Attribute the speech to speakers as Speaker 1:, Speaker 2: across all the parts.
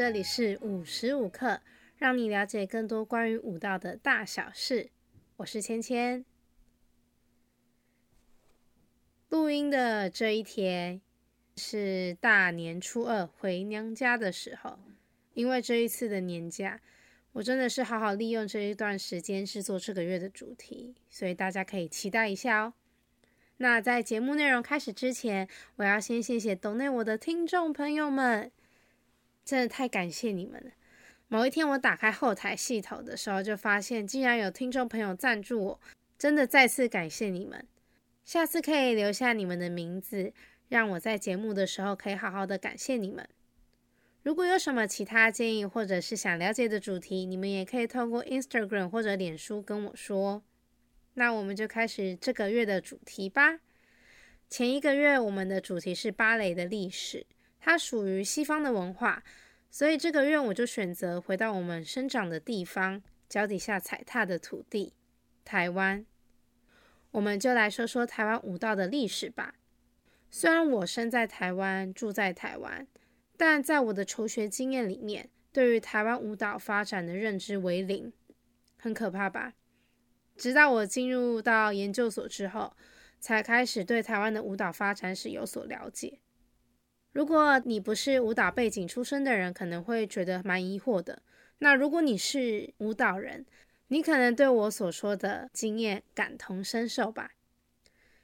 Speaker 1: 这里是五十五课，让你了解更多关于舞蹈的大小事。我是芊芊。录音的这一天是大年初二回娘家的时候，因为这一次的年假，我真的是好好利用这一段时间制作这个月的主题，所以大家可以期待一下哦。那在节目内容开始之前，我要先谢谢懂内我的听众朋友们，真的太感谢你们了。某一天我打开后台系统的时候，就发现竟然有听众朋友赞助我，真的再次感谢你们。下次可以留下你们的名字，让我在节目的时候可以好好的感谢你们。如果有什么其他建议，或者是想了解的主题，你们也可以透过 Instagram 或者脸书跟我说。那我们就开始这个月的主题吧。前一个月我们的主题是芭蕾的历史，它属于西方的文化，所以这个月我就选择回到我们生长的地方，脚底下踩踏的土地——台湾。我们就来说说台湾舞蹈的历史吧。虽然我生在台湾，住在台湾，但在我的求学经验里面，对于台湾舞蹈发展的认知为零，很可怕吧？直到我进入到研究所之后，才开始对台湾的舞蹈发展史有所了解。如果你不是舞蹈背景出身的人，可能会觉得蛮疑惑的。那如果你是舞蹈人，你可能对我所说的经验感同身受吧。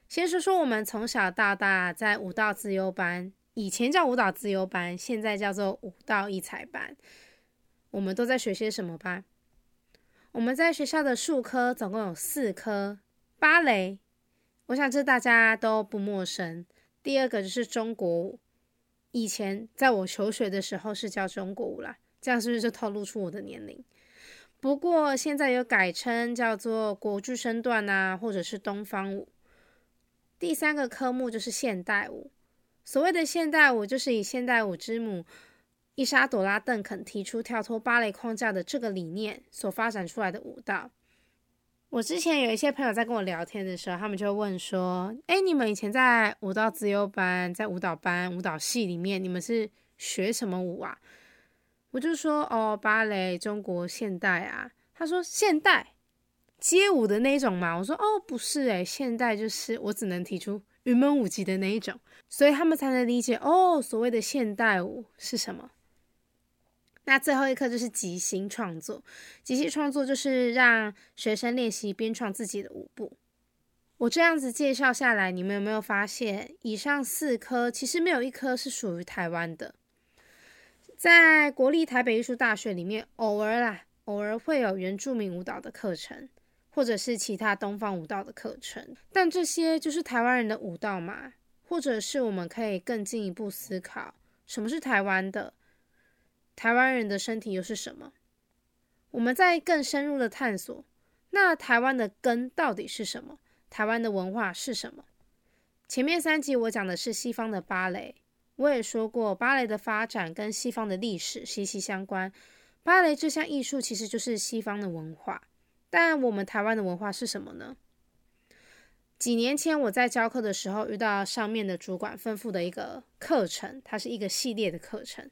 Speaker 1: 先说说我们从小到大在舞蹈自由班，以前叫舞蹈自由班，现在叫做舞蹈艺才班。我们都在学些什么吧？我们在学校的数科总共有四科：芭蕾，我想这大家都不陌生。第二个就是中国舞，以前在我求学的时候是叫中国舞啦，这样是不是就透露出我的年龄？不过现在有改称叫做国剧身段啊，或者是东方舞。第三个科目就是现代舞。所谓的现代舞，就是以现代舞之母伊莎朵拉·邓肯提出跳脱芭蕾框架的这个理念所发展出来的舞蹈。我之前有一些朋友在跟我聊天的时候，他们就问说：“哎，你们以前在舞蹈自由班、在舞蹈班、舞蹈系里面，你们是学什么舞啊？”我就说哦，芭蕾、中国现代啊。他说现代街舞的那一种嘛。我说哦，不是诶，现代就是我只能提出云门舞集的那一种，所以他们才能理解哦，所谓的现代舞是什么。那最后一课就是即兴创作，即兴创作就是让学生练习编创自己的舞步。我这样子介绍下来，你们有没有发现，以上四科其实没有一科是属于台湾的？在国立台北艺术大学里面，偶尔啦，偶尔会有原住民舞蹈的课程，或者是其他东方舞蹈的课程。但这些就是台湾人的舞蹈嘛？或者是我们可以更进一步思考，什么是台湾的？台湾人的身体又是什么？我们在更深入的探索，那台湾的根到底是什么？台湾的文化是什么？前面三集我讲的是西方的芭蕾。我也说过，芭蕾的发展跟西方的历史息息相关。芭蕾这项艺术其实就是西方的文化，但我们台湾的文化是什么呢？几年前我在教课的时候，遇到上面的主管吩咐的一个课程，它是一个系列的课程，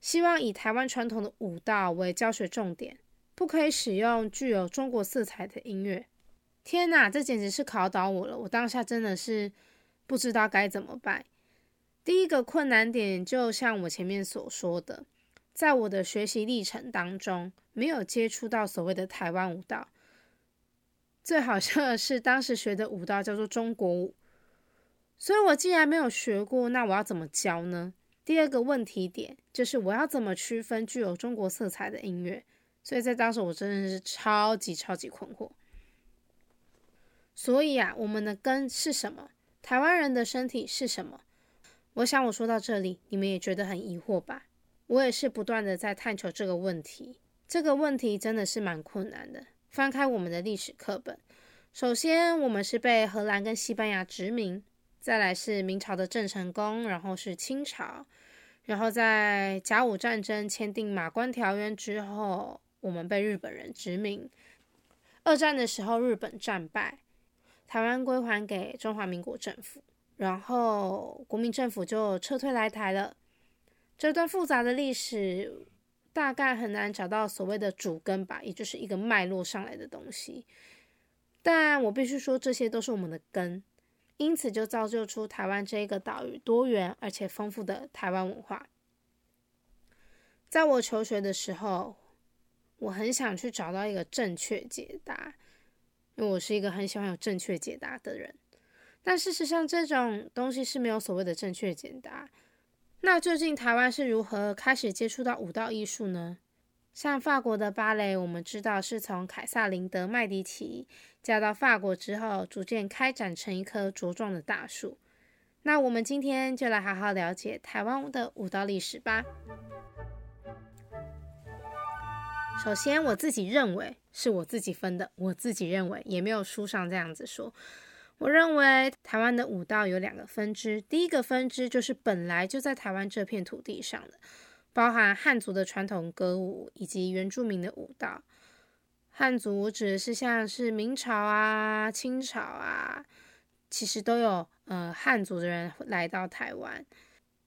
Speaker 1: 希望以台湾传统的舞蹈为教学重点，不可以使用具有中国色彩的音乐。天哪，这简直是考倒我了！我当下真的是不知道该怎么办。第一个困难点，就像我前面所说的，在我的学习历程当中，没有接触到所谓的台湾舞蹈。最好笑的是，当时学的舞蹈叫做中国舞，所以我既然没有学过，那我要怎么教呢？第二个问题点就是我要怎么区分具有中国色彩的音乐？所以在当时我真的是超级超级困惑。所以啊，我们的根是什么？台湾人的身体是什么？我想我说到这里，你们也觉得很疑惑吧？我也是不断的在探求这个问题。这个问题真的是蛮困难的。翻开我们的历史课本，首先我们是被荷兰跟西班牙殖民，再来是明朝的郑成功，然后是清朝，然后在甲午战争签订马关条约之后，我们被日本人殖民。二战的时候，日本战败，台湾归还给中华民国政府。然后国民政府就撤退来台了。这段复杂的历史，大概很难找到所谓的主根吧，也就是一个脉络上来的东西。但我必须说，这些都是我们的根，因此就造就出台湾这一个岛屿多元而且丰富的台湾文化。在我求学的时候，我很想去找到一个正确解答，因为我是一个很喜欢有正确解答的人。但事实上，这种东西是没有所谓的正确解答。那究竟台湾是如何开始接触到舞蹈艺术呢？像法国的芭蕾，我们知道是从凯撒琳德麦迪奇嫁到法国之后，逐渐开展成一棵茁壮的大树。那我们今天就来好好了解台湾的舞蹈历史吧。首先，我自己认为是我自己分的，我自己认为也没有书上这样子说。我认为台湾的舞蹈有两个分支，第一个分支就是本来就在台湾这片土地上的，包含汉族的传统歌舞以及原住民的舞蹈。汉族指的是像是明朝啊、清朝啊，其实都有呃汉族的人来到台湾。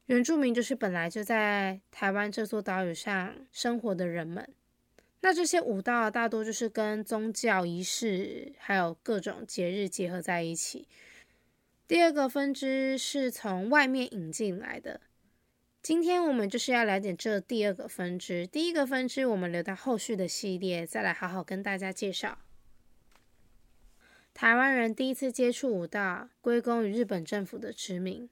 Speaker 1: 原住民就是本来就在台湾这座岛屿上生活的人们。那这些舞蹈大多就是跟宗教仪式还有各种节日结合在一起。第二个分支是从外面引进来的。今天我们就是要了解这第二个分支。第一个分支我们留到后续的系列再来好好跟大家介绍。台湾人第一次接触武道，归功于日本政府的殖民。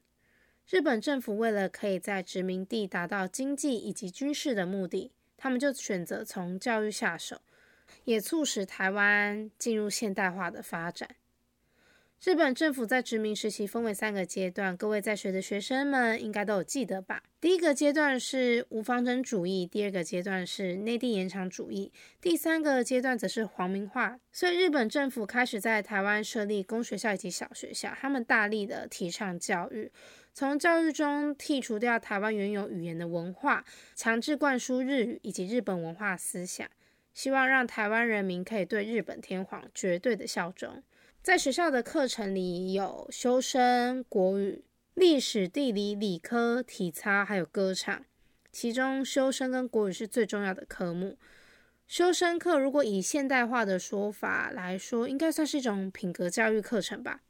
Speaker 1: 日本政府为了可以在殖民地达到经济以及军事的目的。他们就选择从教育下手，也促使台湾进入现代化的发展。日本政府在殖民时期分为三个阶段，各位在学的学生们应该都有记得吧？第一个阶段是无方针主义，第二个阶段是内地延长主义，第三个阶段则是皇民化。所以日本政府开始在台湾设立公学校以及小学校，他们大力的提倡教育。从教育中剔除掉台湾原有语言的文化，强制灌输日语以及日本文化思想，希望让台湾人民可以对日本天皇绝对的效忠。在学校的课程里有修身、国语、历史、地理、理科、体操，还有歌唱。其中修身跟国语是最重要的科目。修身课如果以现代化的说法来说，应该算是一种品格教育课程吧。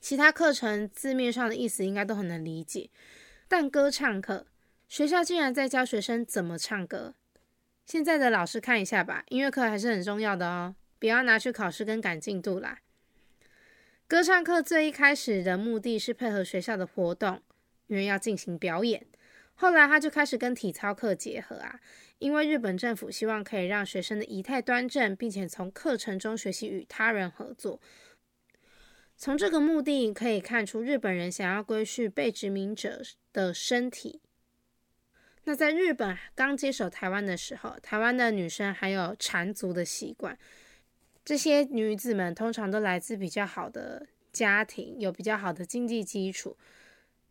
Speaker 1: 其他课程字面上的意思应该都很能理解，但歌唱课学校竟然在教学生怎么唱歌。现在的老师看一下吧，音乐课还是很重要的哦，不要拿去考试跟赶进度啦。歌唱课最一开始的目的是配合学校的活动，因为要进行表演。后来他就开始跟体操课结合啊，因为日本政府希望可以让学生的仪态端正，并且从课程中学习与他人合作。从这个目的可以看出，日本人想要归续被殖民者的身体。那在日本刚接手台湾的时候，台湾的女生还有缠足的习惯。这些女子们通常都来自比较好的家庭，有比较好的经济基础。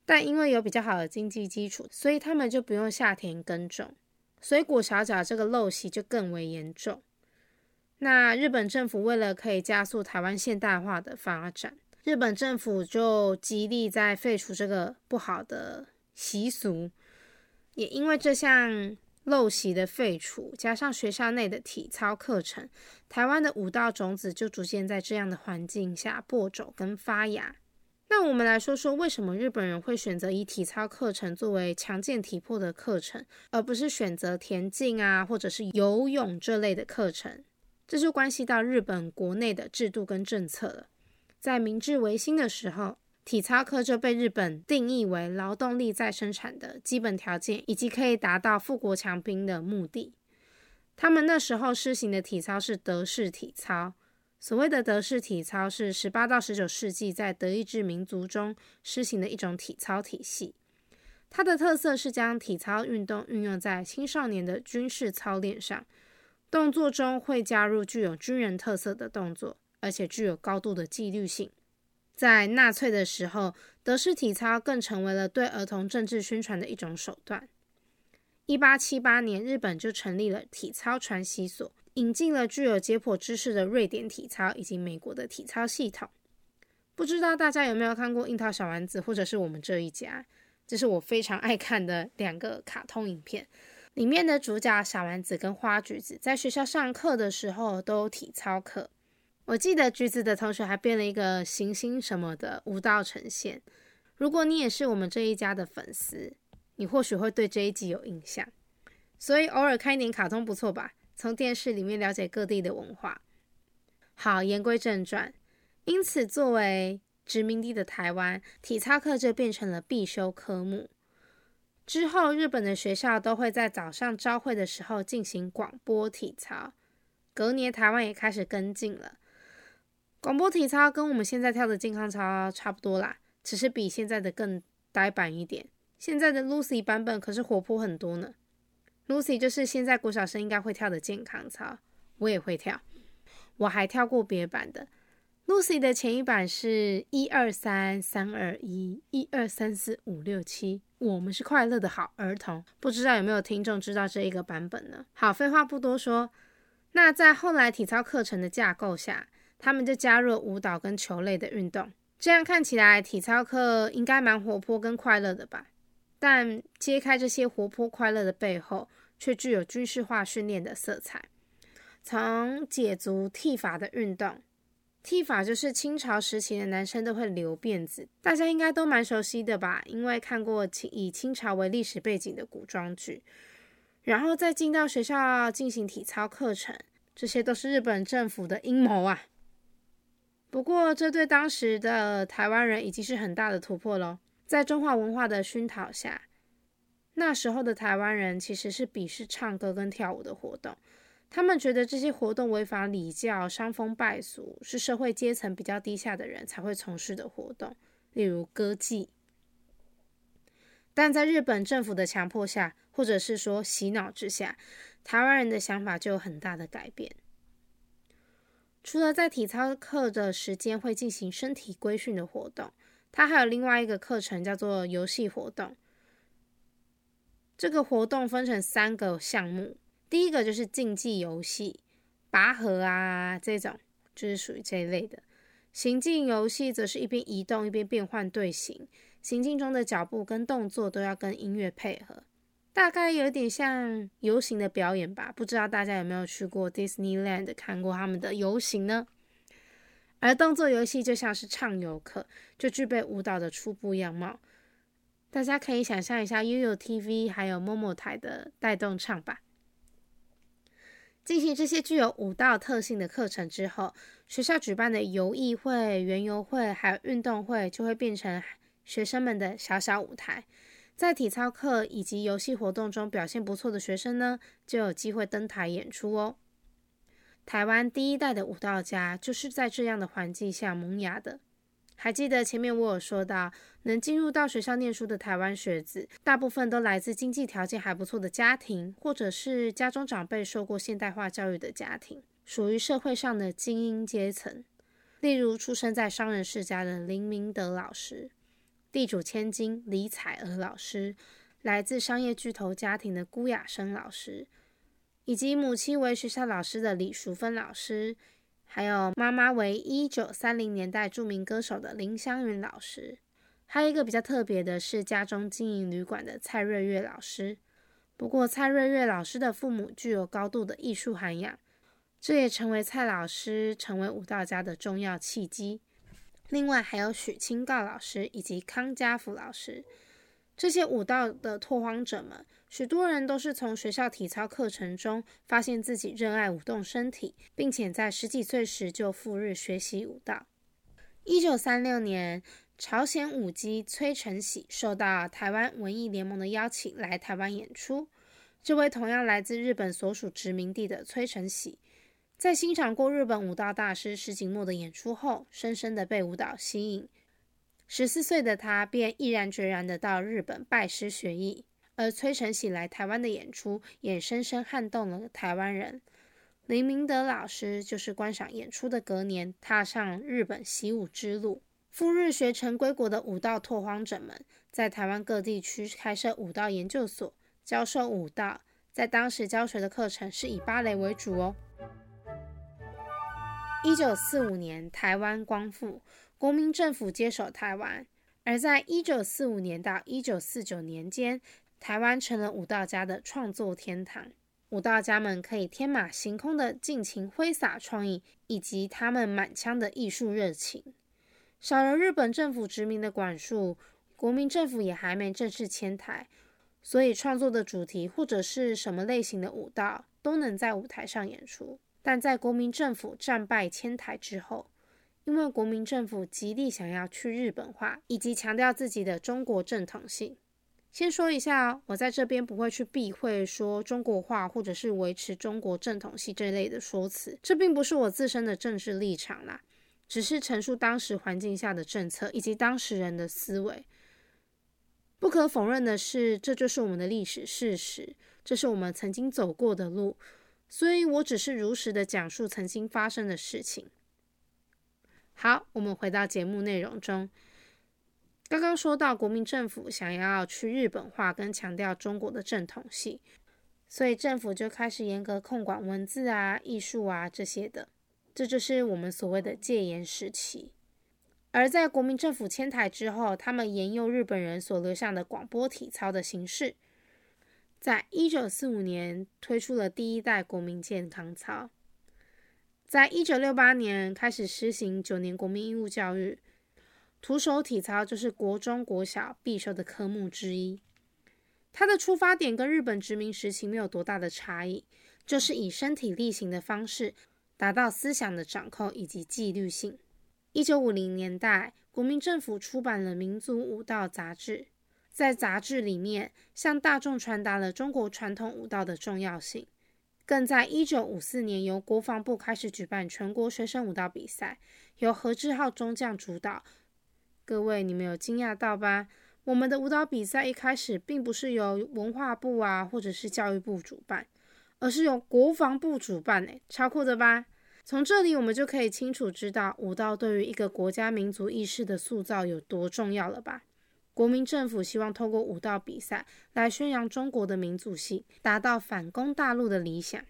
Speaker 1: 但因为有比较好的经济基础，所以她们就不用下田耕种，所以裹小脚这个陋习就更为严重。那日本政府为了可以加速台湾现代化的发展，日本政府就极力在废除这个不好的习俗。也因为这项陋习的废除，加上学校内的体操课程，台湾的舞蹈种子就逐渐在这样的环境下播种跟发芽。那我们来说说，为什么日本人会选择以体操课程作为强健体魄的课程，而不是选择田径啊，或者是游泳这类的课程？这就关系到日本国内的制度跟政策了。在明治维新的时候，体操课就被日本定义为劳动力再生产的基本条件，以及可以达到富国强兵的目的。他们那时候施行的体操是德式体操。所谓的德式体操是十八到十九世纪在德意志民族中施行的一种体操体系。它的特色是将体操运动运用在青少年的军事操练上。动作中会加入具有军人特色的动作，而且具有高度的纪律性。在纳粹的时候，德式体操更成为了对儿童政治宣传的一种手段。一八七八年，日本就成立了体操传习所，引进了具有解剖知识的瑞典体操以及美国的体操系统。不知道大家有没有看过《樱桃小丸子》或者是我们这一家？这是我非常爱看的两个卡通影片。里面的主角小丸子跟花橘子在学校上课的时候都有体操课。我记得橘子的同学还编了一个行星什么的舞蹈呈现。如果你也是我们这一家的粉丝，你或许会对这一集有印象。所以偶尔看一点卡通不错吧？从电视里面了解各地的文化。好，言归正传。因此，作为殖民地的台湾，体操课就变成了必修科目。之后，日本的学校都会在早上朝会的时候进行广播体操。隔年，台湾也开始跟进了。广播体操跟我们现在跳的健康操差不多啦，只是比现在的更呆板一点。现在的 Lucy 版本可是活泼很多呢。Lucy 就是现在国小生应该会跳的健康操，我也会跳，我还跳过别版的。Lucy 的前一版是一二三三二一，一二三四五六七，我们是快乐的好儿童。不知道有没有听众知道这一个版本呢？好，废话不多说，那在后来体操课程的架构下。他们就加入了舞蹈跟球类的运动，这样看起来体操课应该蛮活泼跟快乐的吧？但揭开这些活泼快乐的背后，却具有军事化训练的色彩。从解足剃发的运动，剃发就是清朝时期的男生都会留辫子，大家应该都蛮熟悉的吧？因为看过清以清朝为历史背景的古装剧，然后再进到学校进行体操课程，这些都是日本政府的阴谋啊！不过，这对当时的台湾人已经是很大的突破了。在中华文化的熏陶下，那时候的台湾人其实是鄙视唱歌跟跳舞的活动，他们觉得这些活动违反礼教、伤风败俗，是社会阶层比较低下的人才会从事的活动，例如歌妓。但在日本政府的强迫下，或者是说洗脑之下，台湾人的想法就有很大的改变。除了在体操课的时间会进行身体规训的活动，它还有另外一个课程叫做游戏活动。这个活动分成三个项目，第一个就是竞技游戏，拔河啊这种就是属于这一类的。行进游戏则是一边移动一边变换队形，行进中的脚步跟动作都要跟音乐配合。大概有点像游行的表演吧，不知道大家有没有去过 Disneyland 看过他们的游行呢？而动作游戏就像是唱游课，就具备舞蹈的初步样貌。大家可以想象一下悠悠 TV 还有 Momo 台的带动唱吧。进行这些具有舞蹈特性的课程之后，学校举办的游艺会、园游会还有运动会就会变成学生们的小小舞台。在体操课以及游戏活动中表现不错的学生呢，就有机会登台演出哦。台湾第一代的舞蹈家就是在这样的环境下萌芽的。还记得前面我有说到，能进入到学校念书的台湾学子，大部分都来自经济条件还不错的家庭，或者是家中长辈受过现代化教育的家庭，属于社会上的精英阶层。例如，出生在商人世家的林明德老师。地主千金李彩娥老师，来自商业巨头家庭的辜雅生老师，以及母亲为学校老师的李淑芬老师，还有妈妈为一九三零年代著名歌手的林香云老师，还有一个比较特别的是家中经营旅馆的蔡瑞月老师。不过蔡瑞月老师的父母具有高度的艺术涵养，这也成为蔡老师成为舞蹈家的重要契机。另外还有许清告老师以及康家福老师，这些舞蹈的拓荒者们，许多人都是从学校体操课程中发现自己热爱舞动身体，并且在十几岁时就赴日学习舞蹈。一九三六年，朝鲜舞姬崔成喜受到台湾文艺联盟的邀请来台湾演出。这位同样来自日本所属殖民地的崔成喜。在欣赏过日本舞蹈大师石井墨的演出后，深深的被舞蹈吸引。十四岁的他便毅然决然的到日本拜师学艺，而崔成喜来台湾的演出也深深撼动了台湾人。林明德老师就是观赏演出的隔年，踏上日本习武之路。赴日学成归国的武道拓荒者们，在台湾各地区开设武道研究所，教授武道。在当时教学的课程是以芭蕾为主哦。一九四五年，台湾光复，国民政府接手台湾。而在一九四五年到一九四九年间，台湾成了舞蹈家的创作天堂。舞蹈家们可以天马行空的尽情挥洒创意，以及他们满腔的艺术热情。少了日本政府殖民的管束，国民政府也还没正式迁台，所以创作的主题或者是什么类型的舞蹈都能在舞台上演出。但在国民政府战败迁台之后，因为国民政府极力想要去日本化，以及强调自己的中国正统性。先说一下，我在这边不会去避讳说中国化或者是维持中国正统性这类的说辞，这并不是我自身的政治立场啦，只是陈述当时环境下的政策以及当时人的思维。不可否认的是，这就是我们的历史事实，这是我们曾经走过的路，所以我只是如实的讲述曾经发生的事情。好，我们回到节目内容中。刚刚说到国民政府想要去日本化，跟强调中国的正统性，所以政府就开始严格控管文字啊、艺术啊这些的，这就是我们所谓的戒严时期。而在国民政府迁台之后，他们沿用日本人所留下的广播体操的形式，在一九四五年推出了第一代国民健康操，在一九六八年开始实行九年国民义务教育。徒手体操就是国中、国小必修的科目之一。它的出发点跟日本殖民时期没有多大的差异，就是以身体力行的方式达到思想的掌控以及纪律性。一九五零年代，国民政府出版了《民族舞蹈杂志》，在杂志里面向大众传达了中国传统舞蹈的重要性。更在一九五四年，由国防部开始举办全国学生舞蹈比赛，由何志浩中将主导。各位，你们有惊讶到吧？我们的舞蹈比赛一开始并不是由文化部啊，或者是教育部主办，而是由国防部主办，诶，超酷的吧？从这里我们就可以清楚知道舞蹈对于一个国家民族意识的塑造有多重要了吧？国民政府希望透过舞蹈比赛来宣扬中国的民族性，达到反攻大陆的理想。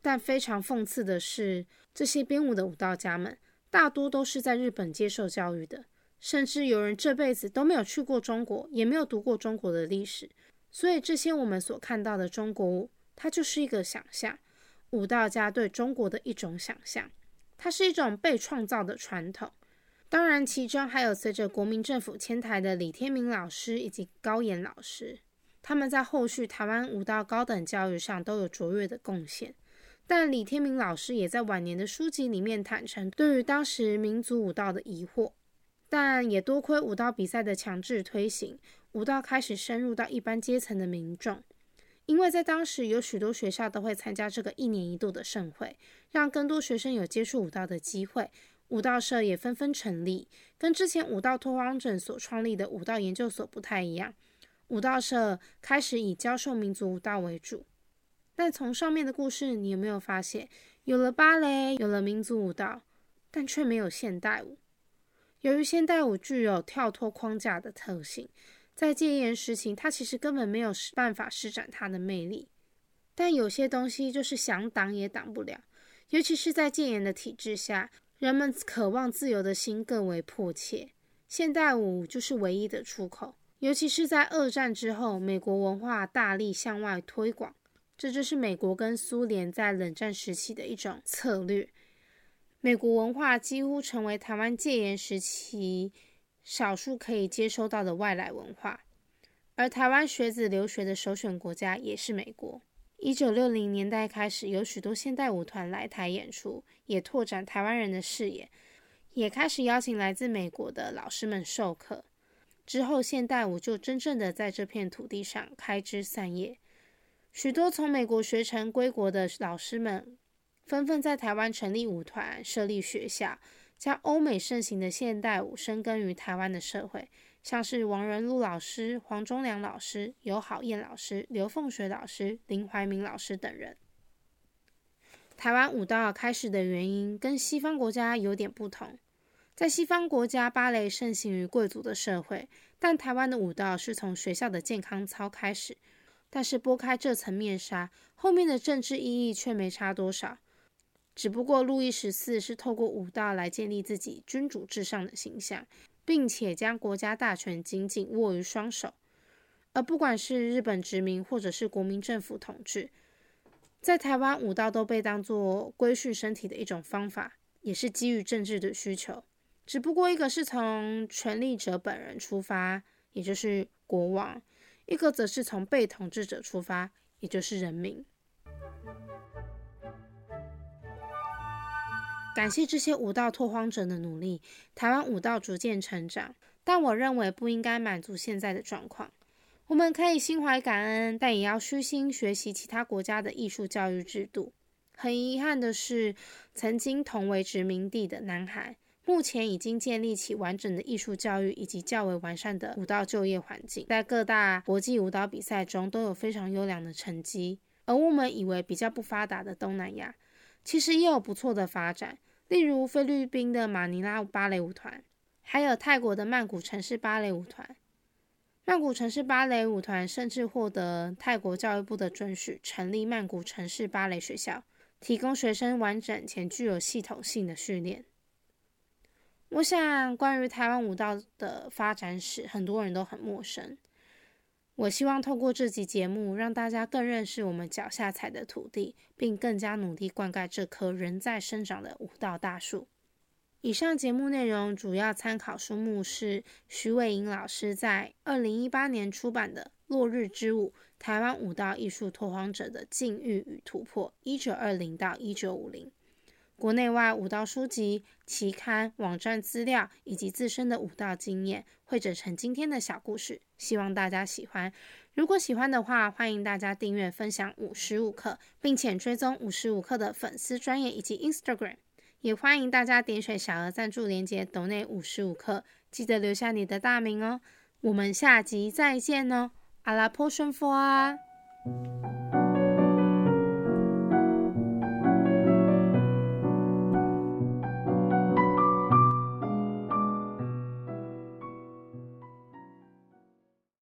Speaker 1: 但非常讽刺的是，这些编舞的舞蹈家们大多都是在日本接受教育的。甚至有人这辈子都没有去过中国，也没有读过中国的历史，所以这些我们所看到的中国舞，它就是一个想象，舞蹈家对中国的一种想象，它是一种被创造的传统。当然，其中还有随着国民政府迁台的李天明老师以及高岩老师，他们在后续台湾舞蹈高等教育上都有卓越的贡献。但李天明老师也在晚年的书籍里面坦诚，对于当时民族舞蹈的疑惑。但也多亏舞蹈比赛的强制推行，舞蹈开始深入到一般阶层的民众。因为在当时有许多学校都会参加这个一年一度的盛会，让更多学生有接触舞蹈的机会，舞蹈社也纷纷成立。跟之前舞蹈拓荒者所创立的舞蹈研究所不太一样，舞蹈社开始以教授民族舞蹈为主。但从上面的故事，你有没有发现，有了芭蕾，有了民族舞蹈，但却没有现代舞？由于现代舞具有跳脱框架的特性，在戒严时期，它其实根本没有办法施展它的魅力。但有些东西就是想挡也挡不了，尤其是在戒严的体制下，人们渴望自由的心更为迫切。现代舞就是唯一的出口，尤其是在二战之后，美国文化大力向外推广，这就是美国跟苏联在冷战时期的一种策略。美国文化几乎成为台湾戒严时期少数可以接收到的外来文化，而台湾学子留学的首选国家也是美国。一九六零年代开始，有许多现代舞团来台演出，也拓展台湾人的视野，也开始邀请来自美国的老师们授课。之后，现代舞就真正的在这片土地上开枝散叶，许多从美国学成归国的老师们。纷纷在台湾成立舞团、设立学校，将欧美盛行的现代舞生根于台湾的社会。像是王仁禄老师、黄忠良老师、尤好燕老师、刘凤水老师、林怀民老师等人。台湾舞蹈开始的原因跟西方国家有点不同，在西方国家，芭蕾盛行于贵族的社会，但台湾的舞蹈是从学校的健康操开始。但是拨开这层面纱，后面的政治意义却没差多少。只不过路易十四是透过武道来建立自己君主至上的形象，并且将国家大权紧紧握于双手。而不管是日本殖民或者是国民政府统治，在台湾武道都被当作规训身体的一种方法，也是基于政治的需求。只不过一个是从权力者本人出发，也就是国王；一个则是从被统治者出发，也就是人民。感谢这些舞蹈拓荒者的努力，台湾舞蹈逐渐成长。但我认为不应该满足现在的状况。我们可以心怀感恩，但也要虚心学习其他国家的艺术教育制度。很遗憾的是，曾经同为殖民地的南海，目前已经建立起完整的艺术教育以及较为完善的舞蹈就业环境，在各大国际舞蹈比赛中都有非常优良的成绩。而我们以为比较不发达的东南亚，其实也有不错的发展，例如菲律宾的马尼拉芭蕾舞团。还有泰国的曼谷城市芭蕾舞团，曼谷城市芭蕾舞团甚至获得泰国教育部的准许，成立曼谷城市芭蕾学校，提供学生完整且具有系统性的训练。我想，关于台湾舞蹈的发展史，很多人都很陌生。我希望透过这集节目，让大家更认识我们脚下踩的土地，并更加努力灌溉这棵仍在生长的舞蹈大树。以上节目内容主要参考书目是徐伟莹老师在二零一八年出版的《落日之舞：台湾舞蹈艺术拓荒者的境遇与突破（一九二零到一九五零）》。国内外舞蹈书籍、期刊、网站资料以及自身的舞蹈经验汇整成今天的小故事，希望大家喜欢。如果喜欢的话，欢迎大家订阅、分享五十五课，并且追踪五十五课的粉丝专业以及 Instagram。也欢迎大家点选小额赞助链接，抖内五十五克，记得留下你的大名哦。我们下集再见哦，阿拉 potion for 啊。